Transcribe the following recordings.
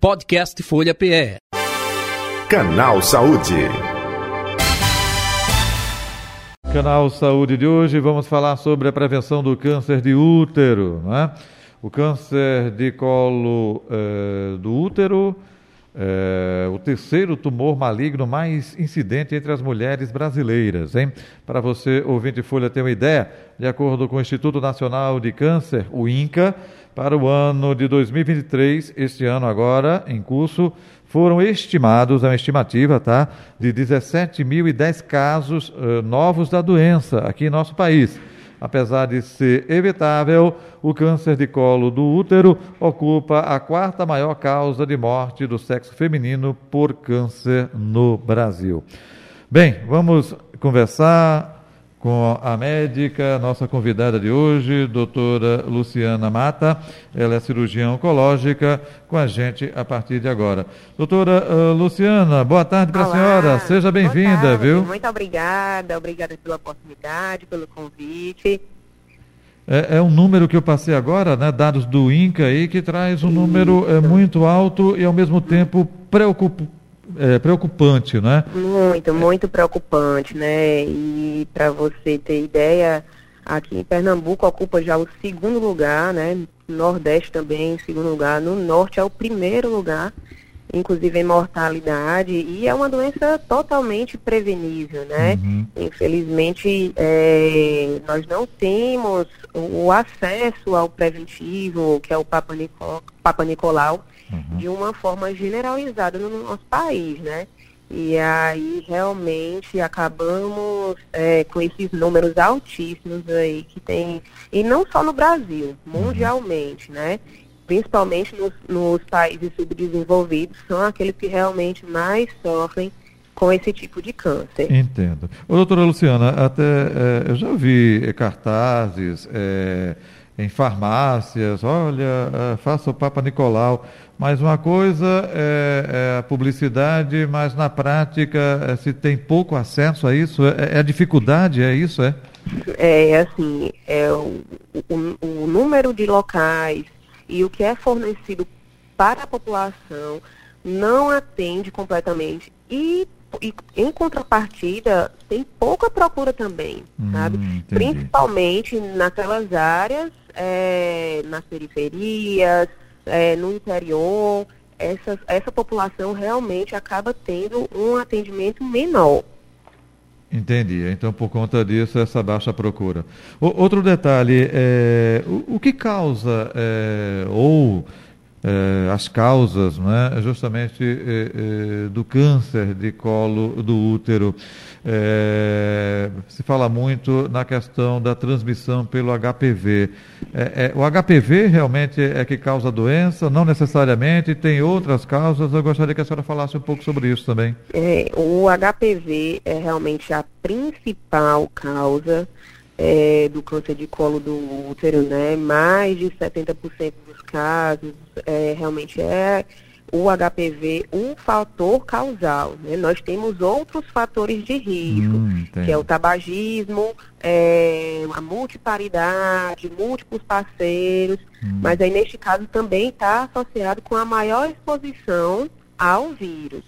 Podcast Folha PE. Canal Saúde. Canal Saúde de hoje, vamos falar sobre a prevenção do câncer de útero. Né? O câncer de colo eh, do útero é o terceiro tumor maligno mais incidente entre as mulheres brasileiras. Hein? Para você, ouvinte Folha, ter uma ideia, de acordo com o Instituto Nacional de Câncer, o INCA, para o ano de 2023, este ano agora em curso, foram estimados, é uma estimativa, tá? De 17.010 casos uh, novos da doença aqui em nosso país. Apesar de ser evitável, o câncer de colo do útero ocupa a quarta maior causa de morte do sexo feminino por câncer no Brasil. Bem, vamos conversar com a médica, nossa convidada de hoje, doutora Luciana Mata. Ela é cirurgiã oncológica com a gente a partir de agora. Doutora uh, Luciana, boa tarde para a senhora. Seja bem-vinda, viu? Muito obrigada, obrigada pela oportunidade, pelo convite. É, é, um número que eu passei agora, né, dados do INCA aí, que traz um número é, muito alto e ao mesmo tempo preocupante é, preocupante, né? Muito, muito preocupante, né? E para você ter ideia, aqui em Pernambuco ocupa já o segundo lugar, né? Nordeste também, segundo lugar. No Norte é o primeiro lugar, inclusive em mortalidade. E é uma doença totalmente prevenível, né? Uhum. Infelizmente, é, nós não temos o acesso ao preventivo, que é o Papa, Nicolau, Papa Nicolau uhum. de uma forma generalizada no nosso país, né? E aí realmente acabamos é, com esses números altíssimos aí que tem, e não só no Brasil, uhum. mundialmente, né? Principalmente nos, nos países subdesenvolvidos, são aqueles que realmente mais sofrem com esse tipo de câncer. Entendo. Ô, doutora Luciana, até é, eu já vi cartazes é, em farmácias, olha, é, faça o Papa Nicolau. Mas uma coisa é, é, a publicidade, mas na prática é, se tem pouco acesso a isso, é, é dificuldade, é isso, é? É assim, é o, o, o número de locais e o que é fornecido para a população não atende completamente e, e, em contrapartida tem pouca procura também, hum, sabe? Entendi. Principalmente naquelas áreas, é, nas periferias, é, no interior, essa, essa população realmente acaba tendo um atendimento menor. Entendi. Então, por conta disso, essa baixa procura. O, outro detalhe, é, o, o que causa, é, ou é, as causas, né, justamente é, é, do câncer de colo do útero. É, se fala muito na questão da transmissão pelo HPV. É, o HPV realmente é que causa a doença? Não necessariamente, tem outras causas. Eu gostaria que a senhora falasse um pouco sobre isso também. É, o HPV é realmente a principal causa é, do câncer de colo do útero, né? Mais de 70% dos casos é, realmente é o HPV um fator causal. Né? Nós temos outros fatores de risco, hum, que é o tabagismo, é, a multiparidade, múltiplos parceiros, hum. mas aí neste caso também está associado com a maior exposição ao vírus.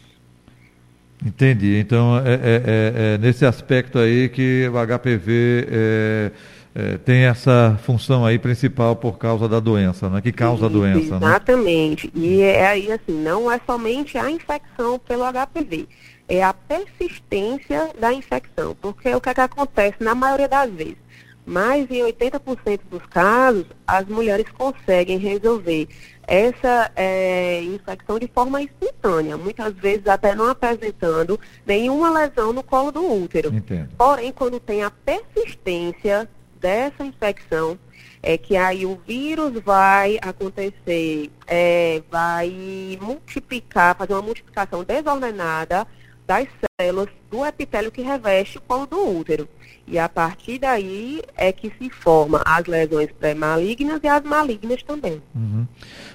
Entendi. Então é, é, é, é nesse aspecto aí que o HPV é, tem essa função aí principal por causa da doença, né? Que causa Isso, a doença. Né? Exatamente. Né? E é aí assim, não é somente a infecção pelo HPV, é a persistência da infecção. Porque o que, é que acontece na maioria das vezes? Mais de 80% dos casos, as mulheres conseguem resolver essa é, infecção de forma espontânea, muitas vezes até não apresentando nenhuma lesão no colo do útero. Entendo. Porém, quando tem a persistência dessa infecção, é que aí o vírus vai acontecer, é, vai multiplicar, fazer uma multiplicação desordenada das células do epitélio que reveste o colo do útero. E a partir daí é que se forma as lesões pré-malignas e as malignas também. Uhum.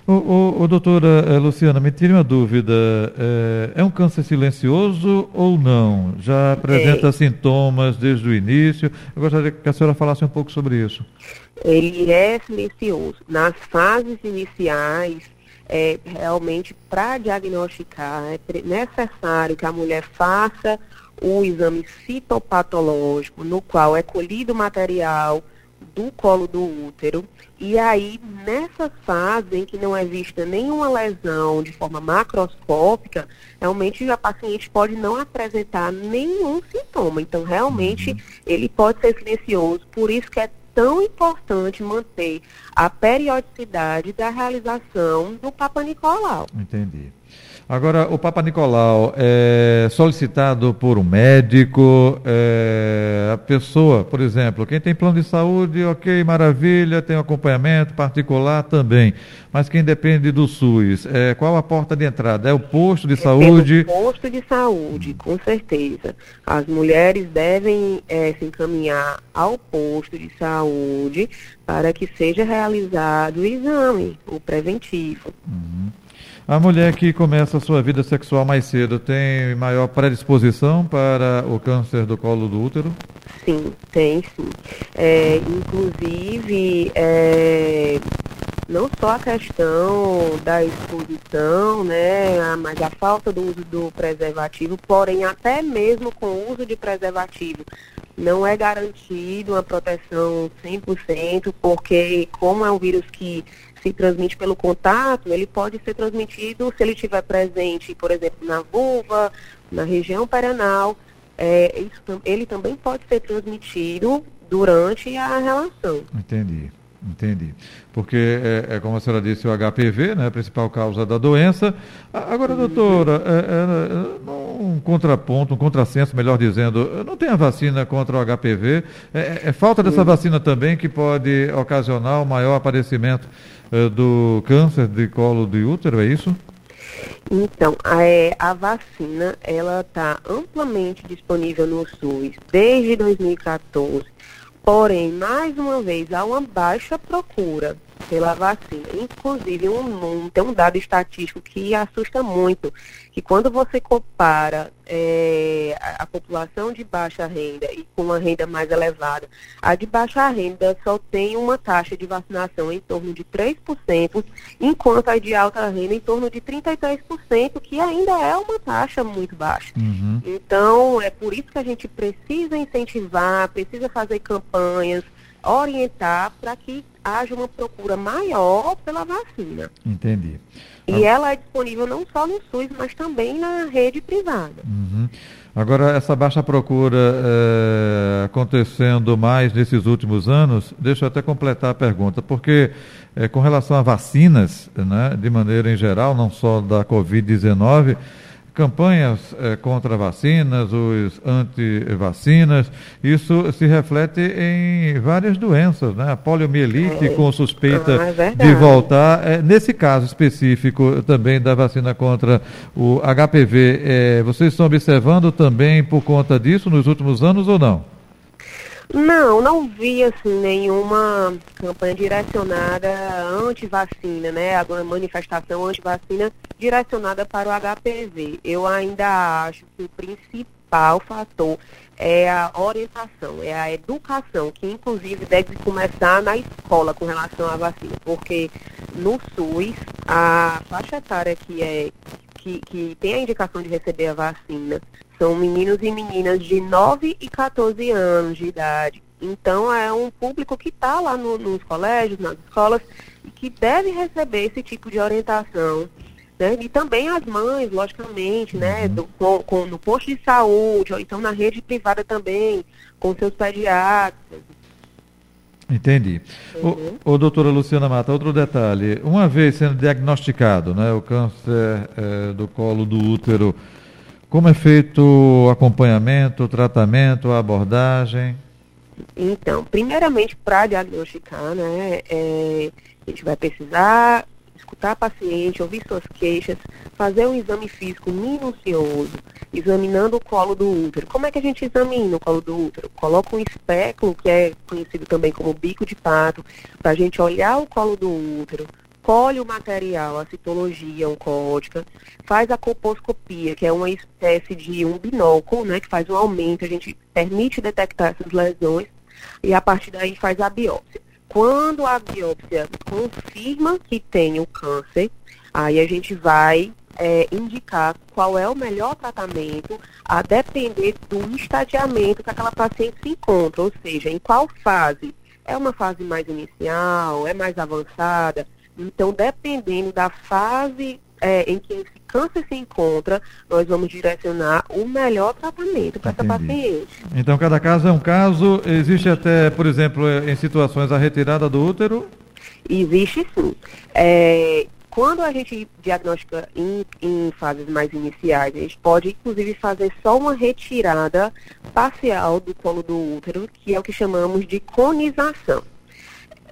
O, o, o, doutora eh, Luciana, me tire uma dúvida. É, é, um câncer silencioso ou não? Já apresenta é. sintomas desde o início? Eu gostaria que a senhora falasse um pouco sobre isso. Ele é silencioso. Nas fases iniciais, é, realmente para diagnosticar, é necessário que a mulher faça o exame citopatológico, no qual é colhido material do colo do útero. E aí, nessa fase em que não é vista nenhuma lesão de forma macroscópica, realmente a paciente pode não apresentar nenhum sintoma. Então, realmente, uhum. ele pode ser silencioso. Por isso que é tão importante manter a periodicidade da realização do Papa Nicolau. Entendi. Agora, o Papa Nicolau é solicitado por um médico, é, a pessoa, por exemplo, quem tem plano de saúde, ok, maravilha, tem um acompanhamento particular também. Mas quem depende do SUS, é, qual a porta de entrada? É o posto de é saúde? Pelo posto de saúde, com certeza. As mulheres devem é, se encaminhar ao posto de saúde para que seja realizado o exame, o preventivo. Uhum. A mulher que começa a sua vida sexual mais cedo tem maior predisposição para o câncer do colo do útero? Sim, tem sim. É, inclusive, é, não só a questão da exposição, né, mas a falta do uso do preservativo, porém até mesmo com o uso de preservativo não é garantido uma proteção 100%, porque como é um vírus que se transmite pelo contato, ele pode ser transmitido se ele estiver presente, por exemplo, na vulva, na região perianal. É, isso, ele também pode ser transmitido durante a relação. Entendi. Entendi. Porque, é, é, como a senhora disse, o HPV, né, a principal causa da doença. Agora, doutora, é, é, um contraponto, um contrassenso, melhor dizendo, não tem a vacina contra o HPV. É, é falta dessa vacina também que pode ocasionar o maior aparecimento é, do câncer de colo de útero, é isso? Então, a, é, a vacina, ela está amplamente disponível no SUS desde 2014. Porém, mais uma vez, há uma baixa procura pela vacina. Inclusive, um, tem um dado estatístico que assusta muito, que quando você compara é, a, a, população de baixa renda e com uma renda mais elevada, a de baixa renda só tem uma taxa de vacinação em torno de 3%, enquanto a de alta renda em torno de 33%, que ainda é uma taxa muito baixa. Uhum. Então, é por isso que a gente precisa incentivar, precisa fazer campanhas, orientar para que haja uma procura maior pela vacina. Entendi. E ah. ela é disponível não só no SUS, mas também na rede privada. Uhum. Agora, essa baixa procura é, acontecendo mais nesses últimos anos, deixa eu até completar a pergunta, porque é, com relação a vacinas, né, de maneira em geral, não só da Covid-19, campanhas eh, contra vacinas, os anti-vacinas, isso se reflete em várias doenças, né? A poliomielite é. com suspeita ah, é de voltar. Eh, nesse caso específico também da vacina contra o HPV, eh, vocês estão observando também por conta disso nos últimos anos ou não? Não, não vi assim nenhuma campanha direcionada anti-vacina, né? Alguma manifestação anti-vacina direcionada para o HPV. Eu ainda acho que o principal fator é a orientação, é a educação, que inclusive deve começar na escola com relação à vacina, porque no SUS a faixa etária que é que, que tem a indicação de receber a vacina são meninos e meninas de 9 e 14 anos de idade. Então, é um público que está lá no, nos colégios, nas escolas, e que deve receber esse tipo de orientação. Né? E também as mães, logicamente, né? Uhum. Do, com, com, no posto de saúde, ou então na rede privada também, com seus pediatras. Entendi. Uhum. O, o doutora Luciana Mata, outro detalhe. Uma vez sendo diagnosticado né, o câncer é, do colo do útero, como é feito o acompanhamento, o tratamento, a abordagem? Então, primeiramente, para diagnosticar, né, é, a gente vai precisar escutar a paciente, ouvir suas queixas, fazer um exame físico minucioso, examinando o colo do útero. Como é que a gente examina o colo do útero? Coloca um espéculo, que é conhecido também como bico de pato, para a gente olhar o colo do útero, colhe o material, a citologia oncótica, faz a colposcopia, que é uma espécie de um binóculo, né, que faz um aumento, a gente permite detectar essas lesões e a partir daí faz a biópsia. Quando a biópsia confirma que tem o câncer, Aí a gente vai é, indicar qual é o melhor tratamento a depender do estadiamento que aquela paciente se encontra, ou seja, em qual fase. É uma fase mais inicial, é mais avançada. Então, dependendo da fase é, em que esse câncer se encontra, nós vamos direcionar o melhor tratamento para essa paciente. Então, cada caso é um caso. Existe até, por exemplo, em situações a retirada do útero? Existe sim. É, quando a gente diagnostica em, em, fases mais iniciais, a gente pode inclusive fazer só uma retirada parcial do colo do útero, que é o que chamamos de conização.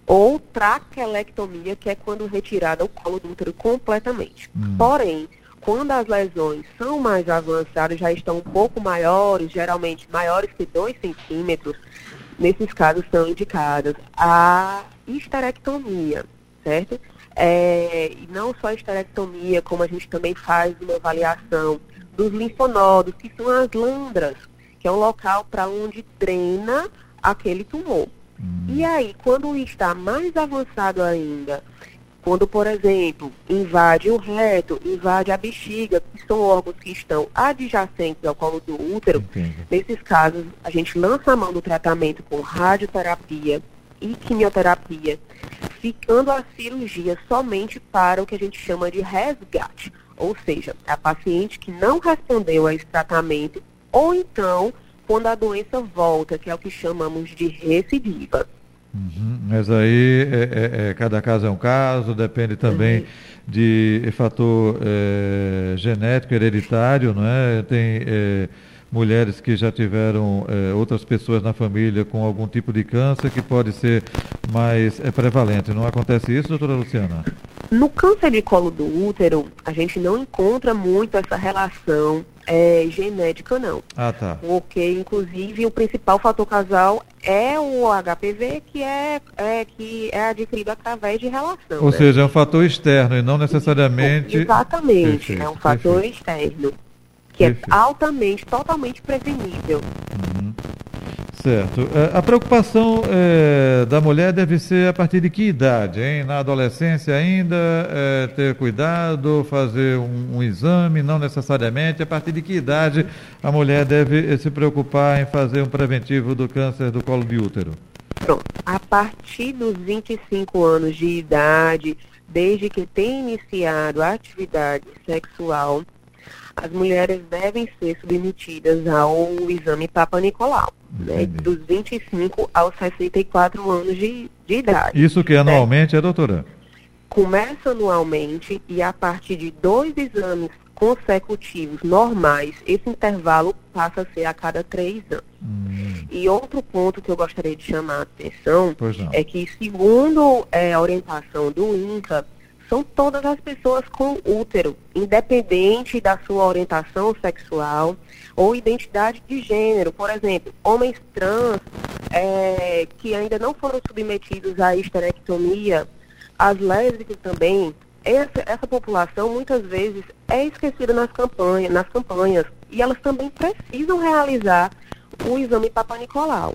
Ou traquelectomia, que é quando retirada o colo do útero completamente. Hum. Porém, quando as lesões são mais avançadas, já estão um pouco maiores, geralmente maiores que 2 centímetros, nesses casos são indicadas a histerectomia, certo? É, e não só a esterectomia, como a gente também faz uma avaliação dos linfonodos, que são as lambras, que é um local para onde drena aquele tumor. Hum. E aí, quando está mais avançado ainda, quando, por exemplo, invade o reto, invade a bexiga, que são órgãos que estão adjacentes ao colo do útero, Entendi. nesses casos, a gente lança a mão do tratamento com radioterapia e quimioterapia ficando a cirurgia somente para o que a gente chama de resgate, ou seja, a paciente que não respondeu a esse tratamento, ou então quando a doença volta, que é o que chamamos de recidiva. Uhum, mas aí é, é, é, cada caso é um caso, depende também uhum. de fator é, genético, hereditário, não é? Tem é, mulheres que já tiveram é, outras pessoas na família com algum tipo de câncer que pode ser mais é, prevalente. Não acontece isso, doutora Luciana? No câncer de colo do útero, a gente não encontra muito essa relação é, genética, não. Ah, tá. Porque, inclusive, o principal fator casal é o HPV, que é, é, que é adquirido através de relação. Ou né? seja, é um fator externo e não necessariamente. Exatamente, perfeito, é um fator perfeito. externo que é Perfeito. altamente, totalmente prevenível. Uhum. Certo. É, a preocupação é, da mulher deve ser a partir de que idade, hein? Na adolescência ainda, é, ter cuidado, fazer um, um, exame, não necessariamente. A partir de que idade a mulher deve se preocupar em fazer um preventivo do câncer do colo de útero? Pronto. A partir dos 25 anos de idade, desde que tem iniciado a atividade sexual, as mulheres devem ser submetidas ao exame Papa Nicolau, né, dos 25 aos 64 anos de, de idade. Isso que anualmente né? é, doutora? Começa anualmente e a partir de dois exames consecutivos normais, esse intervalo passa a ser a cada três anos. Hum. E outro ponto que eu gostaria de chamar a atenção é que, segundo é, a orientação do INCA, são todas as pessoas com útero, independente da sua orientação sexual ou identidade de gênero. Por exemplo, homens trans é, que ainda não foram submetidos à histerectomia, as lésbicas também. Essa, essa população muitas vezes é esquecida nas campanhas, nas campanhas e elas também precisam realizar o exame Papa Nicolau.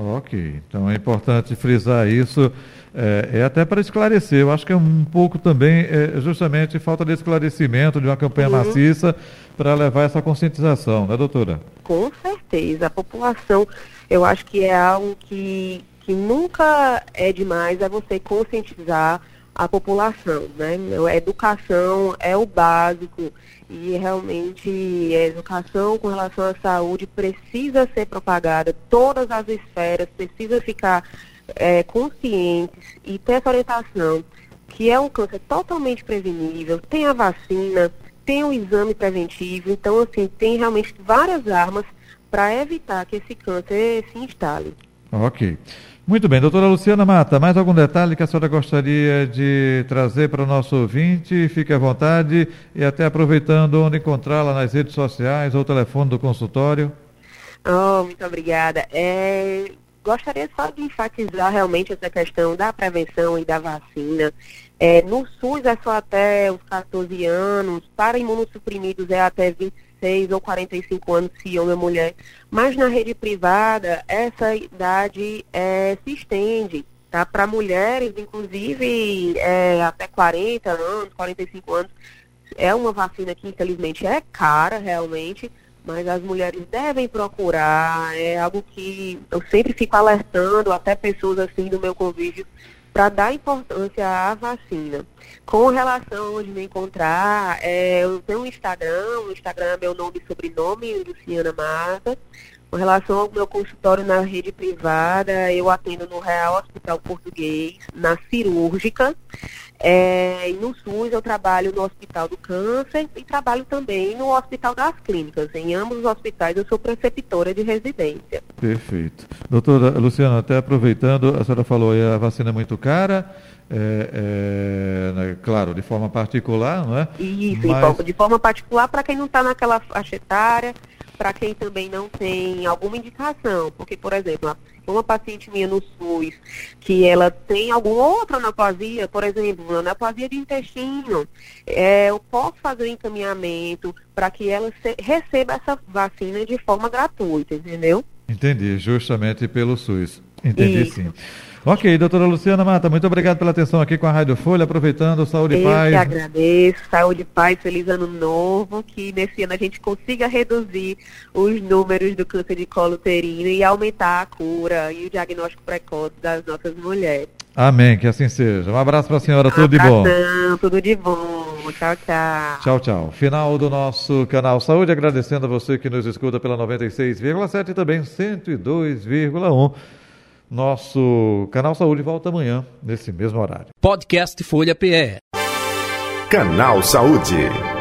Ok, então é importante frisar isso é, é, até para esclarecer. Eu acho que é um pouco também, é, justamente, falta de esclarecimento de uma campanha uhum. maciça para levar essa conscientização, né, doutora? Com certeza. A população, eu acho que é algo que, que nunca é demais, é você conscientizar a população, né? A educação é o básico e realmente a educação com relação à saúde precisa ser propagada, todas as esferas precisa ficar é, conscientes e ter essa orientação que é um câncer totalmente prevenível, tem a vacina, tem o exame preventivo, então assim, tem realmente várias armas para evitar que esse câncer se instale. Ok. Muito bem, doutora Luciana Mata, mais algum detalhe que a senhora gostaria de trazer para o nosso ouvinte? Fique à vontade e até aproveitando onde encontrá-la nas redes sociais ou telefone do consultório. Oh, muito obrigada. É, gostaria só de enfatizar realmente essa questão da prevenção e da vacina. É, no SUS é só até os 14 anos, para imunossuprimidos é até 26 ou 45 anos, se homem ou mulher. Mas na rede privada, essa idade é, se estende Tá? Para mulheres, inclusive, é, até 40 anos, 45 anos, é uma vacina que infelizmente é cara realmente, mas as mulheres devem procurar, é algo que eu sempre fico alertando até pessoas assim do meu convívio para dar importância à vacina. Com relação a onde me encontrar, é, eu tenho um Instagram, o Instagram é meu nome e sobrenome, Luciana Mata. Com relação ao meu consultório na rede privada, eu atendo no Real Hospital Português, na cirúrgica. É, e no SUS eu trabalho no Hospital do Câncer e trabalho também no Hospital das Clínicas. Em ambos os hospitais eu sou preceptora de residência. Perfeito. Doutora Luciana, até aproveitando, a senhora falou aí a vacina é muito cara. É, é, né, claro, de forma particular, não é? Isso, Mas... de forma particular para quem não está naquela faixa etária, para quem também não tem alguma indicação, porque, por exemplo, uma paciente minha no SUS que ela tem alguma outra anaplasia, por exemplo, anaplasia de intestino, é, eu posso fazer um encaminhamento para que ela se, receba essa vacina de forma gratuita, entendeu? Entendi, justamente pelo SUS. Entendi Isso. sim. Ok, doutora Luciana Mata, muito obrigado pela atenção aqui com a Rádio Folha, aproveitando, saúde e paz. Eu que agradeço, saúde e paz, feliz ano novo, que nesse ano a gente consiga reduzir os números do câncer de colo uterino e aumentar a cura e o diagnóstico precoce das nossas mulheres. Amém, que assim seja. Um abraço para a senhora, tudo de bom. Tudo de bom. Tchau, tchau. Tchau, tchau. Final do nosso canal Saúde, agradecendo a você que nos escuta pela 96,7 e também 102,1. Nosso canal Saúde volta amanhã, nesse mesmo horário. Podcast Folha PE. Canal Saúde.